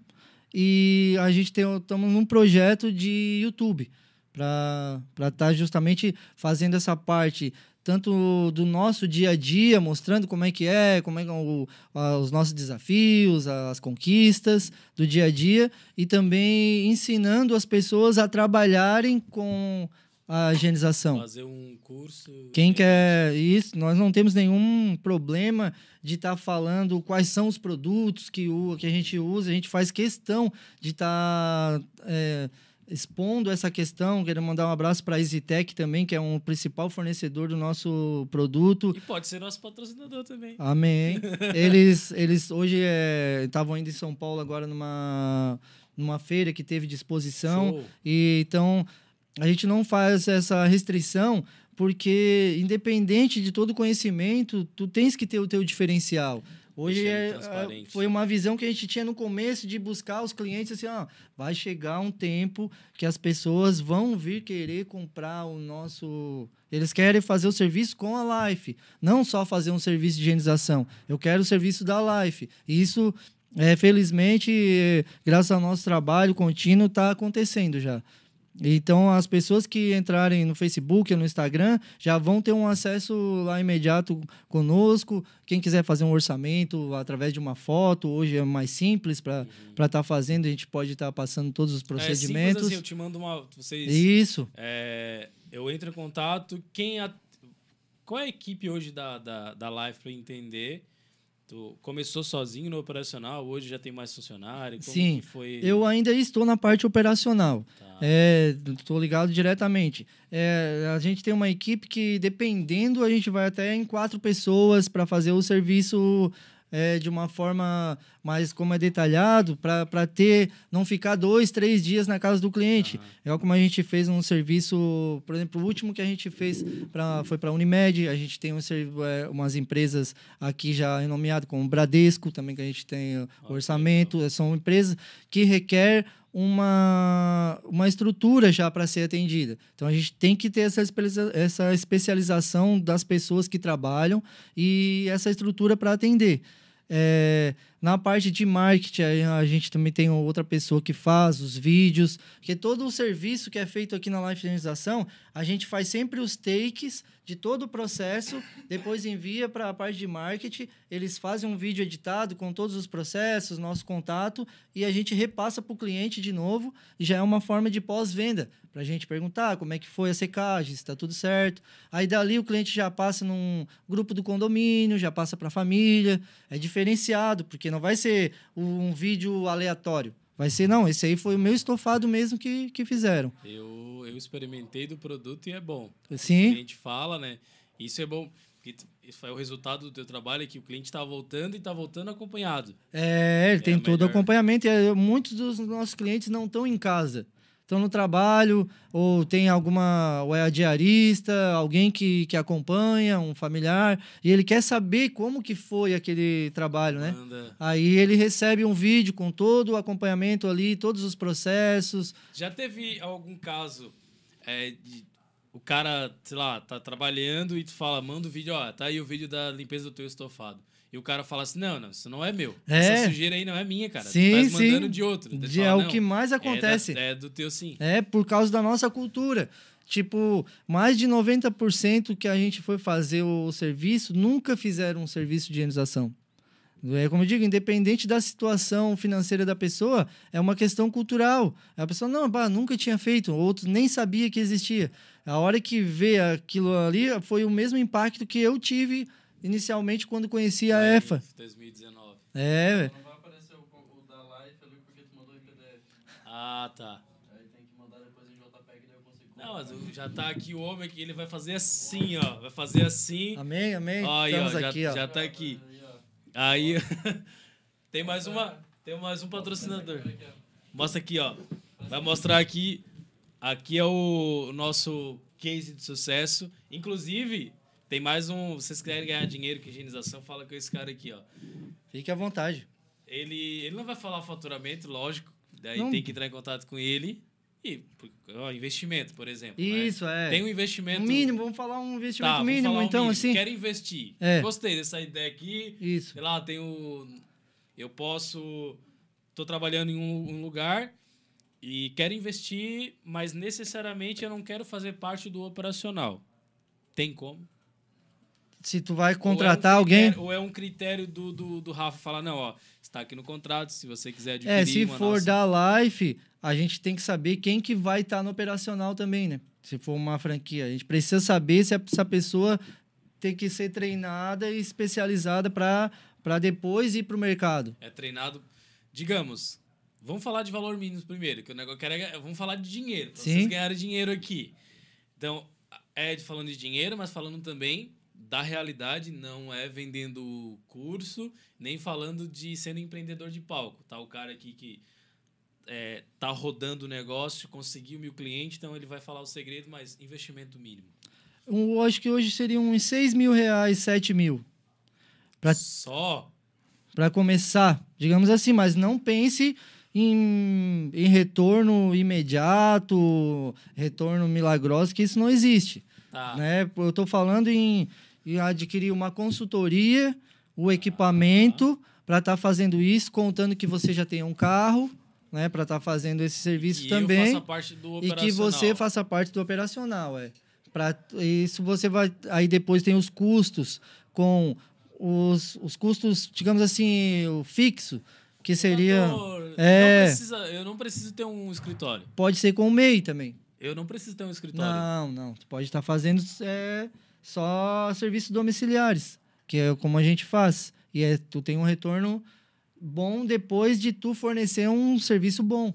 E a gente estamos num projeto de YouTube para estar tá justamente fazendo essa parte tanto do nosso dia a dia, mostrando como é que é, como é é os nossos desafios, as conquistas do dia a dia, e também ensinando as pessoas a trabalharem com a higienização. Fazer um curso. Quem quer isso, nós não temos nenhum problema de estar tá falando quais são os produtos que, o, que a gente usa, a gente faz questão de estar. Tá, é, expondo essa questão. Quero mandar um abraço para a EasyTech também, que é um principal fornecedor do nosso produto. E pode ser nosso patrocinador também. Amém. eles, eles hoje estavam é, indo em São Paulo agora numa, numa feira que teve disposição. Show. E então a gente não faz essa restrição porque independente de todo conhecimento, tu tens que ter o teu diferencial. Hoje é, é foi uma visão que a gente tinha no começo de buscar os clientes assim, ó, vai chegar um tempo que as pessoas vão vir querer comprar o nosso. Eles querem fazer o serviço com a Life, não só fazer um serviço de higienização. Eu quero o serviço da Life. E isso É, felizmente, graças ao nosso trabalho contínuo, está acontecendo já. Então, as pessoas que entrarem no Facebook ou no Instagram já vão ter um acesso lá imediato conosco. Quem quiser fazer um orçamento através de uma foto, hoje é mais simples para estar uhum. tá fazendo, a gente pode estar tá passando todos os procedimentos. É simples assim, eu te mando uma. Vocês, Isso. É, eu entro em contato. Quem a, qual é a equipe hoje da, da, da Live para entender? Tu começou sozinho no operacional, hoje já tem mais funcionário? Sim, foi... eu ainda estou na parte operacional. Estou tá. é, ligado diretamente. É, a gente tem uma equipe que, dependendo, a gente vai até em quatro pessoas para fazer o serviço é, de uma forma mais como é detalhado, para ter, não ficar dois, três dias na casa do cliente. Uhum. É como a gente fez um serviço, por exemplo, o último que a gente fez pra, foi para a Unimed, a gente tem um, é, umas empresas aqui já nomeadas como Bradesco, também que a gente tem orçamento, são empresas que requer uma, uma estrutura já para ser atendida. Então a gente tem que ter essa, essa especialização das pessoas que trabalham e essa estrutura para atender. É, na parte de marketing, a gente também tem outra pessoa que faz os vídeos, porque todo o serviço que é feito aqui na Life Finalização, a gente faz sempre os takes de todo o processo, depois envia para a parte de marketing, eles fazem um vídeo editado com todos os processos, nosso contato, e a gente repassa para o cliente de novo, e já é uma forma de pós-venda, para a gente perguntar como é que foi a secagem, se está tudo certo. Aí dali o cliente já passa num grupo do condomínio, já passa para a família, é diferenciado, porque não vai ser um vídeo aleatório. Vai ser, não, esse aí foi o meu estofado mesmo que, que fizeram. Eu, eu experimentei do produto e é bom. Sim. A gente fala, né? Isso é bom. Isso é o resultado do teu trabalho, é que o cliente está voltando e está voltando acompanhado. É, ele é tem todo o acompanhamento. E é, muitos dos nossos clientes não estão em casa estão no trabalho, ou tem alguma, ou é diarista, alguém que, que acompanha, um familiar, e ele quer saber como que foi aquele trabalho, né? Manda. Aí ele recebe um vídeo com todo o acompanhamento ali, todos os processos. Já teve algum caso é, de o cara, sei lá, tá trabalhando e tu fala, manda o vídeo, ó, tá aí o vídeo da limpeza do teu estofado. E o cara fala assim: não, não, isso não é meu. É. Essa sujeira aí não é minha, cara. Sim, tu tá mandando de outro. De, fala, é o que mais acontece. É, da, é, do teu sim. É por causa da nossa cultura. Tipo, mais de 90% que a gente foi fazer o serviço nunca fizeram um serviço de higienização. É como eu digo, independente da situação financeira da pessoa, é uma questão cultural. A pessoa, não, bah, nunca tinha feito, outros nem sabia que existia. A hora que vê aquilo ali, foi o mesmo impacto que eu tive inicialmente quando conheci a Aí, EFA. 2019. É. Não vai aparecer o, o da live ali porque tu mandou em PDF. Ah, tá. Aí tem que mandar depois em JPEG daí eu consigo. Não, mas já tá aqui o homem que ele vai fazer assim, ó. Vai fazer assim. Amém, amém. Ó, aí, Estamos ó, aqui, já, ó. Já tá aqui. Aí, tem mais uma, tem mais um patrocinador. Mostra aqui, ó. Vai mostrar aqui. Aqui é o nosso case de sucesso. Inclusive, tem mais um. Vocês querem ganhar dinheiro com higienização? Fala com esse cara aqui, ó. Fique à vontade. Ele, ele não vai falar faturamento, lógico. Daí não. tem que entrar em contato com ele. E ó, investimento, por exemplo. Né? Isso, né? é. Tem um investimento. Um mínimo, vamos falar um investimento tá, mínimo, então, um mínimo. assim. Quero investir. É. Gostei dessa ideia aqui. Isso. Sei lá, tenho. Eu posso. Estou trabalhando em um, um lugar e quero investir, mas necessariamente eu não quero fazer parte do operacional. Tem como? Se tu vai contratar ou é um alguém. Ou é um critério do, do, do Rafa falar, não, ó, está aqui no contrato, se você quiser adquirir. É, se for nossa... da Life, a gente tem que saber quem que vai estar tá no operacional também, né? Se for uma franquia. A gente precisa saber se essa pessoa tem que ser treinada e especializada para depois ir para o mercado. É treinado, digamos. Vamos falar de valor mínimo primeiro, que o negócio quer é, vamos falar de dinheiro, para vocês ganharem dinheiro aqui. Então, é falando de dinheiro, mas falando também da realidade não é vendendo curso, nem falando de sendo empreendedor de palco. Tá o cara aqui que é, tá rodando o negócio, conseguiu mil clientes, então ele vai falar o segredo, mas investimento mínimo. Eu acho que hoje seriam uns 6 mil reais, 7 mil. Pra, Só? Para começar, digamos assim, mas não pense em, em retorno imediato, retorno milagroso, que isso não existe. Tá. Né? Eu estou falando em e adquirir uma consultoria, o equipamento, para estar fazendo isso, contando que você já tem um carro, né, para estar fazendo esse serviço e também. eu faça parte do e que você faça parte do operacional, é. Para isso você vai aí depois tem os custos com os, os custos, digamos assim, o fixo, que seria Doutor, É. não precisa- eu não preciso ter um escritório. pode ser com o MEI também. Eu não preciso ter um escritório. Não, não, tu pode estar fazendo é, só serviços domiciliares, que é como a gente faz. E é, tu tem um retorno bom depois de tu fornecer um serviço bom.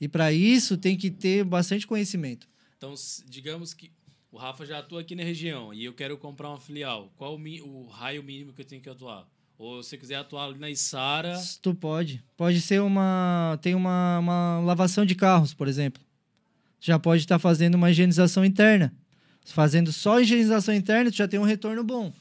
E para isso tem que ter bastante conhecimento. Então, digamos que o Rafa já atua aqui na região e eu quero comprar uma filial. Qual o, o raio mínimo que eu tenho que atuar? Ou se você quiser atuar ali na Isara, Tu pode. Pode ser uma. Tem uma, uma lavação de carros, por exemplo. Já pode estar fazendo uma higienização interna. Fazendo só higienização interna, tu já tem um retorno bom.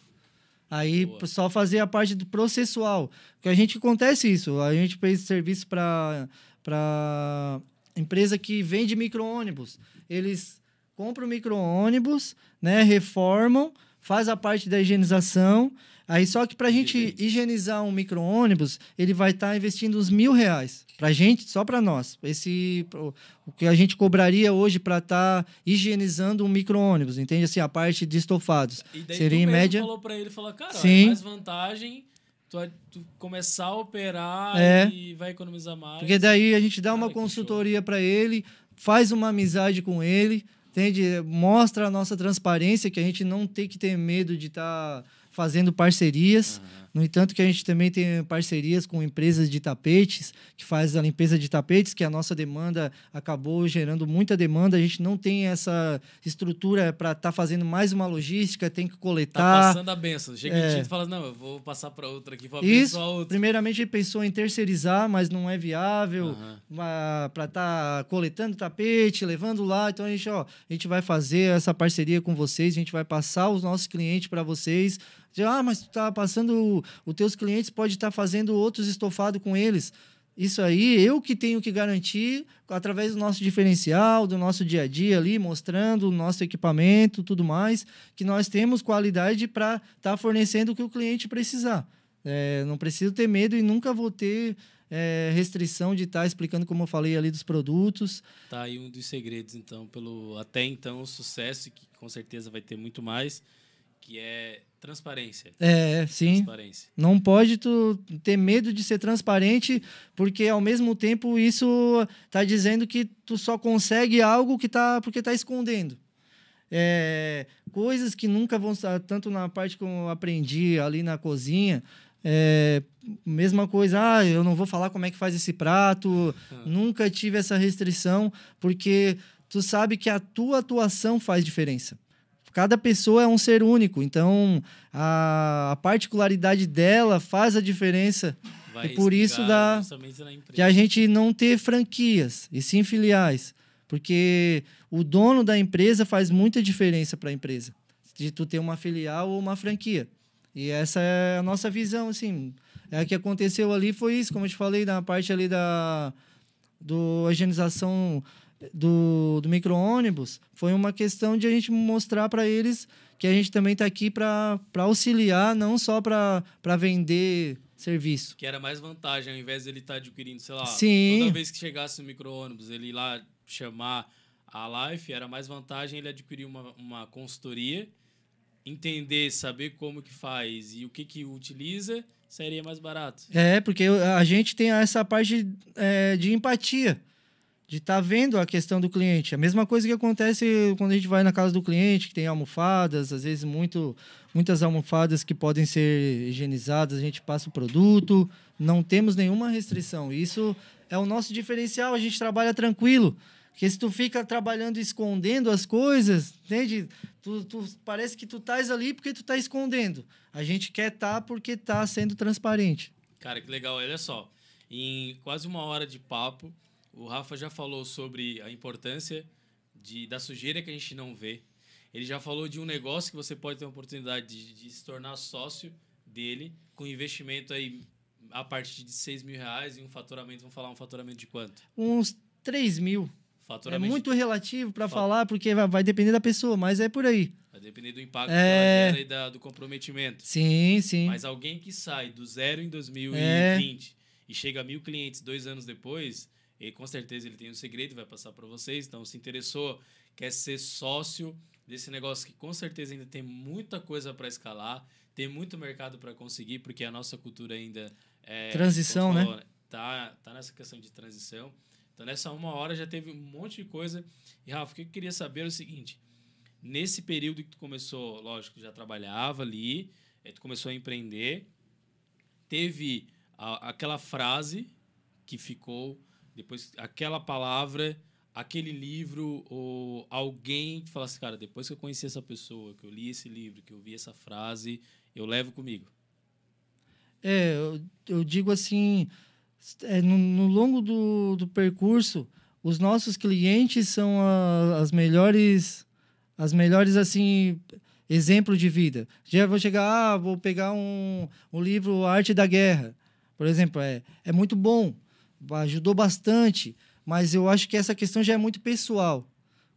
Aí Boa. só fazer a parte do processual. Porque a gente acontece isso. A gente fez serviço para para empresa que vende micro-ônibus. Eles compram micro-ônibus, né, reformam, faz a parte da higienização. Aí só que para a gente higienizar um micro-ônibus, ele vai estar investindo uns mil reais. Para gente, só para nós. Esse, o, que a gente cobraria hoje para estar higienizando um micro-ônibus, entende? Assim, a parte de estofados. e daí Seria tu em média- falou pra ele, falou, cara, Sim. é mais vantagem tu, tu começar a operar É. e vai economizar mais. Porque daí a gente dá uma Cara, que consultoria para ele, faz uma amizade com ele, entende? Mostra a nossa transparência, que a gente não tem que ter medo de estar fazendo parcerias. Aham. No entanto, que a gente também tem parcerias com empresas de tapetes, que faz a limpeza de tapetes, que a nossa demanda acabou gerando muita demanda. A gente não tem essa estrutura para estar fazendo mais uma logística, tem que Tá coletar. passando a benção. Chega É. um dia e fala, não, eu vou passar pra outra aqui, vou Isso, outra. primeiramente, a gente pensou em terceirizar, mas não é viável. Aham. para estar coletando tapete, levando lá. Então a gente, ó, a gente vai fazer essa parceria com vocês, a gente vai passar os nossos clientes para vocês. Diz, Ah, mas tu tá passando os teus clientes pode estar fazendo outros estofados com eles. Isso aí eu que tenho que garantir através do nosso diferencial, do nosso dia a dia ali, mostrando o nosso equipamento, tudo mais, que nós temos qualidade para estar fornecendo o que o cliente precisar. É, não preciso ter medo e nunca vou ter é, restrição de estar explicando, como eu falei ali, dos produtos. Tá aí um dos segredos, então, pelo até então o sucesso, que com certeza vai ter muito mais, que é transparência. É, sim. Transparência. Não pode tu ter medo de ser transparente, porque ao mesmo tempo isso tá dizendo que tu só consegue algo que tá porque tá escondendo. É, coisas que nunca vão estar tanto na parte que eu aprendi ali na cozinha, é, mesma coisa, ah, eu não vou falar como é que faz esse prato, nunca tive essa restrição, porque tu sabe que a tua atuação faz diferença. Cada pessoa é um ser único, então a, a particularidade dela faz a diferença Vai E por isso dá- empresa. de a gente não ter franquias, e sim filiais. Porque o dono da empresa faz muita diferença para a empresa, de tu ter uma filial ou uma franquia. E essa é a nossa visão, assim. É o que aconteceu ali foi isso, como eu te falei, na parte ali da do higienização do, do micro-ônibus, foi uma questão de a gente mostrar para eles que a gente também está aqui para auxiliar, não só para vender serviço. Que era mais vantagem, ao invés dele estar adquirindo, sei lá, Sim. toda vez que chegasse no micro-ônibus, ele ir lá chamar a Life, era mais vantagem ele adquirir uma, uma consultoria, entender, saber como que faz e o que que utiliza, seria mais barato. É, porque a gente tem essa parte é, de empatia, de estar vendo a questão do cliente. A mesma coisa que acontece quando a gente vai na casa do cliente, que tem almofadas, às vezes muito, muitas almofadas que podem ser higienizadas, a gente passa o produto, não temos nenhuma restrição. Isso é o nosso diferencial, a gente trabalha tranquilo. Porque se tu fica trabalhando escondendo as coisas, entende? Tu, tu- parece que tu estás ali porque tu tá escondendo. A gente quer estar porque tá sendo transparente. Cara, que legal. Olha só, em quase uma hora de papo, o Rafa já falou sobre a importância de, da sujeira que a gente não vê. Ele já falou de um negócio que você pode ter a oportunidade de, de se tornar sócio dele, com investimento aí a partir de 6 mil reais e um faturamento, vamos falar um faturamento de quanto? Uns 3 mil. É Faturamento muito relativo para Fa- falar, porque vai, depender da pessoa, mas é por aí. vai depender do impacto É. e da- do comprometimento. Sim, sim. Mas alguém que sai do zero em É. 2020 e chega a mil clientes dois anos depois, ele, com certeza ele tem um segredo, vai passar para vocês. Então, se interessou, quer ser sócio desse negócio que com certeza ainda tem muita coisa para escalar, tem muito mercado para conseguir, porque a nossa cultura ainda é. Transição, né? falou, Tá, tá nessa questão de transição. Então, nessa uma hora já teve um monte de coisa. E, Rafa, o que eu queria saber é o seguinte: nesse período que tu começou, lógico, já trabalhava ali, aí tu começou a empreender, teve a- aquela frase que ficou, depois aquela palavra, aquele livro, ou alguém que falasse, cara, depois que eu conheci essa pessoa, que eu li esse livro, que eu vi essa frase, eu levo comigo. É, eu, eu digo assim, é, no, no longo do, do percurso, os nossos clientes são a- as melhores, as melhores assim exemplos de vida. Já vou chegar, ah, vou pegar um, um livro Arte da Guerra, por exemplo, é, é muito bom, ajudou bastante, mas eu acho que essa questão já é muito pessoal,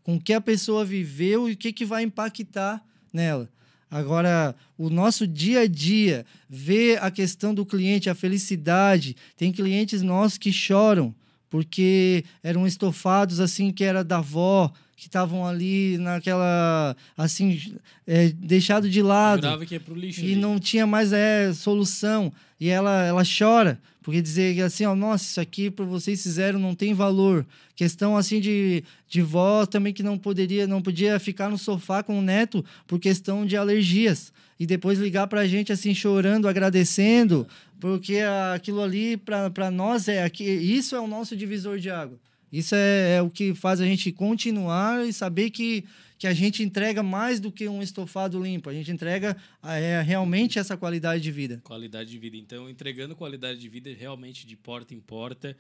com o que a pessoa viveu e o que, que vai impactar nela. Agora, o nosso dia a dia, ver a questão do cliente, a felicidade. Tem clientes nossos que choram porque eram estofados assim que era da avó, que estavam ali naquela assim é, deixado de lado é lixo. e ali. não tinha mais é, solução. E ela, ela chora, porque dizer que assim, ó, nossa, isso aqui para vocês fizeram não tem valor. Questão assim de, de vó também que não poderia, não podia ficar no sofá com o neto por questão de alergias. E depois ligar pra gente assim, chorando, agradecendo, porque aquilo ali para nós é aqui, isso é o nosso divisor de água. Isso é, é o que faz a gente continuar e saber que, que a gente entrega mais do que um estofado limpo. A gente entrega é, realmente essa qualidade de vida. Qualidade de vida. Então, entregando qualidade de vida realmente de porta em porta.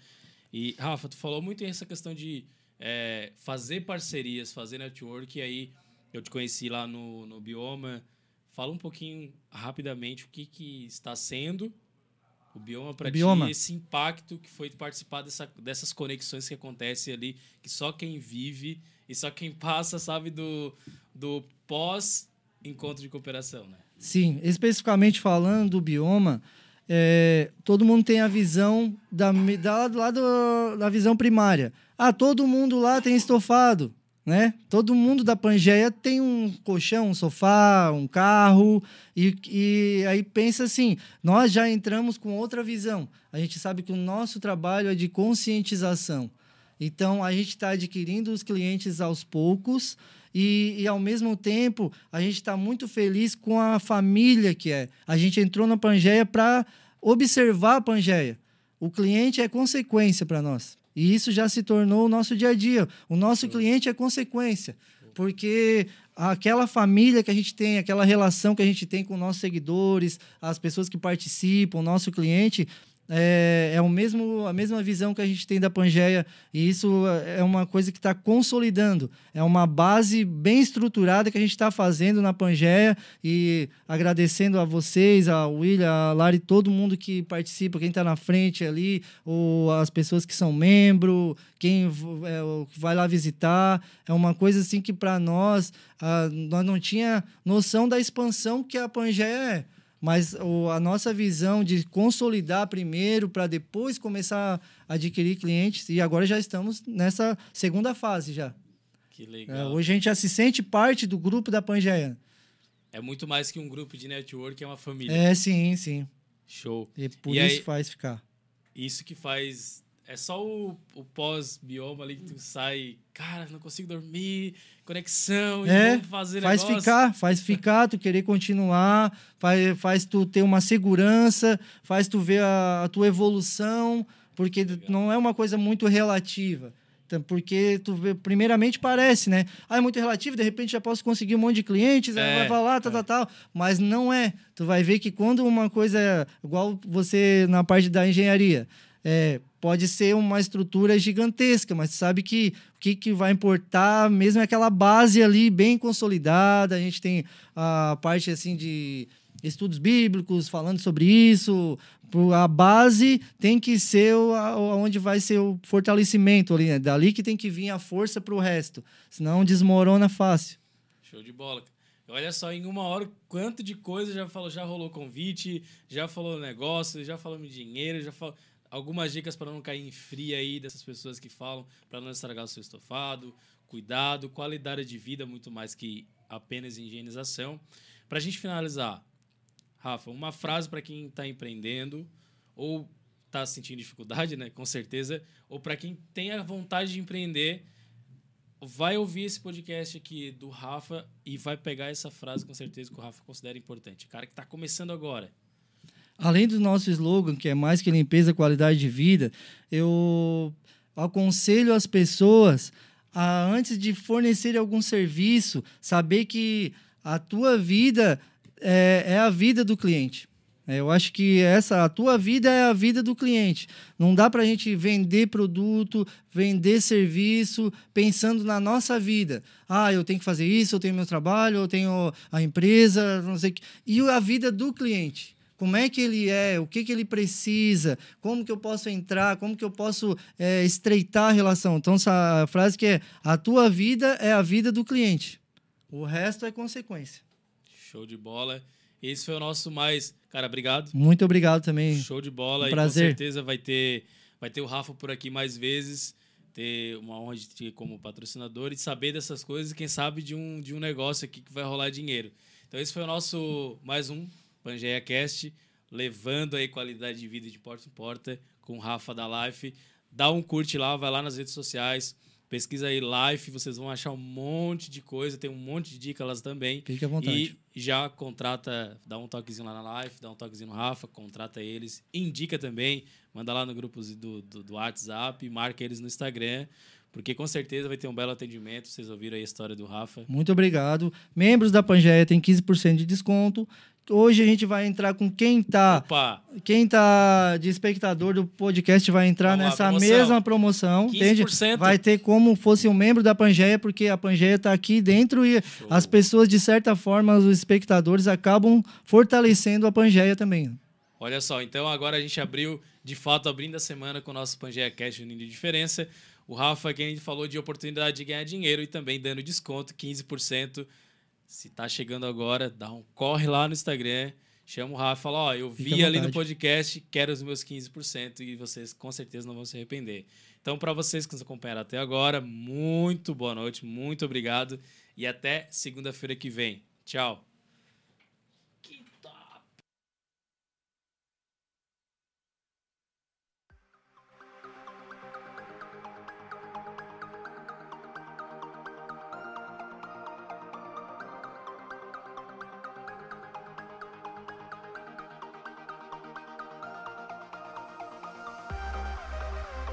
E, Rafa, tu falou muito essa questão de é, fazer parcerias, fazer network. E aí, eu te conheci lá no, no Bioma. Fala um pouquinho rapidamente o que, que está sendo o Bioma para ti, esse impacto que foi participar dessa, dessas conexões que acontecem ali, que só quem vive e só quem passa sabe do, do pós-encontro de cooperação, né? Sim, especificamente falando do bioma, é, todo mundo tem a visão da, da, lá do- da visão primária. Ah, todo mundo lá tem estofado, né? Todo mundo da Pangeia tem um colchão, um sofá, um carro, e, e aí pensa assim, nós já entramos com outra visão. A gente sabe que o nosso trabalho é de conscientização. Então, a gente está adquirindo os clientes aos poucos e, e, ao mesmo tempo, a gente está muito feliz com a família que é. A gente entrou na Pangeia para observar a Pangeia. O cliente é consequência para nós. E isso já se tornou o nosso dia a dia. O nosso cliente é consequência. Porque aquela família que a gente tem, aquela relação que a gente tem com nossos seguidores, as pessoas que participam, o nosso cliente, é, é o mesmo, a mesma visão que a gente tem da Pangeia. E isso é uma coisa que está consolidando. É uma base bem estruturada que a gente está fazendo na Pangeia. E agradecendo a vocês, a William, a Lari, todo mundo que participa, quem está na frente ali, ou as pessoas que são membro, quem é, vai lá visitar. É uma coisa assim que para nós, ah, nós não tinha noção da expansão que a Pangeia é. Mas o- a nossa visão de consolidar primeiro para depois começar a adquirir clientes, e agora já estamos nessa segunda fase já. Que É, legal. hoje a gente já se sente parte do grupo da Pangeia. É muito mais que um grupo de network, é uma família. É, sim, sim. Show. E por E isso aí- faz ficar. Isso que faz. É só o, o pós-bioma ali que tu sai. Cara, não consigo dormir, conexão, É, fazer Faz negócio. ficar, faz ficar, tu querer continuar, faz, faz tu ter uma segurança, faz tu ver a, a tua evolução, porque Legal. não é uma coisa muito relativa. Então, Porque tu vê, primeiramente parece, né? Ah, é muito relativo, de repente já posso conseguir um monte de clientes, É, vai falar, tal, é. tal, tal. Mas não é. Tu vai ver que quando uma coisa, é igual você na parte da engenharia, é, pode ser uma estrutura gigantesca, mas sabe que o que, que vai importar mesmo é aquela base ali bem consolidada. A gente tem a parte assim de estudos bíblicos falando sobre isso. A base tem que ser onde vai ser o fortalecimento ali, né? Dali que tem que vir a força para o resto. Senão desmorona fácil. Show de bola. Olha só, em uma hora, quanto de coisa já falou, já rolou convite, já falou negócio, já falou de dinheiro, já falou algumas dicas para não cair em fria aí dessas pessoas que falam, para não estragar o seu estofado, cuidado, qualidade de vida muito mais que apenas higienização. Para a gente finalizar, Rafa, uma frase para quem está empreendendo ou está sentindo dificuldade, né? Com certeza, ou para quem tem a vontade de empreender vai ouvir esse podcast aqui do Rafa e vai pegar essa frase com certeza que o Rafa considera importante. Cara que está começando agora. Além do nosso slogan, que é mais que limpeza, qualidade de vida, eu aconselho as pessoas a, antes de fornecer algum serviço, saber que a tua vida é, é a vida do cliente. É, eu acho que essa a tua vida é a vida do cliente. Não dá para a gente vender produto, vender serviço pensando na nossa vida. Ah, eu tenho que fazer isso, eu tenho meu trabalho, eu tenho a empresa, não sei que. E a vida do cliente. Como é que ele é? O que, que ele precisa? Como que eu posso entrar? Como que eu posso é, estreitar a relação? Então, essa frase que é a tua vida é a vida do cliente. O resto é consequência. Show de bola. Esse foi o nosso mais. Cara, obrigado. Muito obrigado também. Show de bola. Um prazer. E com certeza vai ter, vai ter o Rafa por aqui mais vezes. Ter uma honra de ter como patrocinador e saber dessas coisas e quem sabe de um, de um negócio aqui que vai rolar dinheiro. Então, esse foi o nosso mais um Pangeia Cast, levando aí qualidade de vida de porta em porta com o Rafa da Life. Dá um curte lá, vai lá nas redes sociais Pesquisa aí Life, vocês vão achar um monte de coisa, tem um monte de dicas também. Fique à vontade. E já contrata, dá um toquezinho lá na Life, dá um toquezinho no Rafa, contrata eles, indica também, manda lá no grupo do, do, do WhatsApp, marca eles no Instagram. Porque com certeza vai ter um belo atendimento. Vocês ouviram aí a história do Rafa. Muito obrigado. Membros da Pangeia têm 15% de desconto. Hoje a gente vai entrar com quem tá. Opa. Quem tá de espectador do podcast vai entrar Vamos nessa lá, promoção. mesma promoção. 15%. Entende? Vai ter como fosse um membro da Pangeia, porque a Pangeia está aqui dentro e Show. as pessoas, de certa forma, os espectadores acabam fortalecendo a Pangeia também. Olha só, então agora a gente abriu, de fato, abrindo a semana com o nosso Pangeia Cash Unindo de Diferença. O Rafa, quem falou de oportunidade de ganhar dinheiro e também dando desconto, 15%. Se tá chegando agora, dá um corre lá no Instagram, chama o Rafa e fala: Ó, oh, eu vi ali no podcast, quero os meus 15% e vocês com certeza não vão se arrepender. Então, para vocês que nos acompanharam até agora, muito boa noite, muito obrigado e até segunda-feira que vem. Tchau.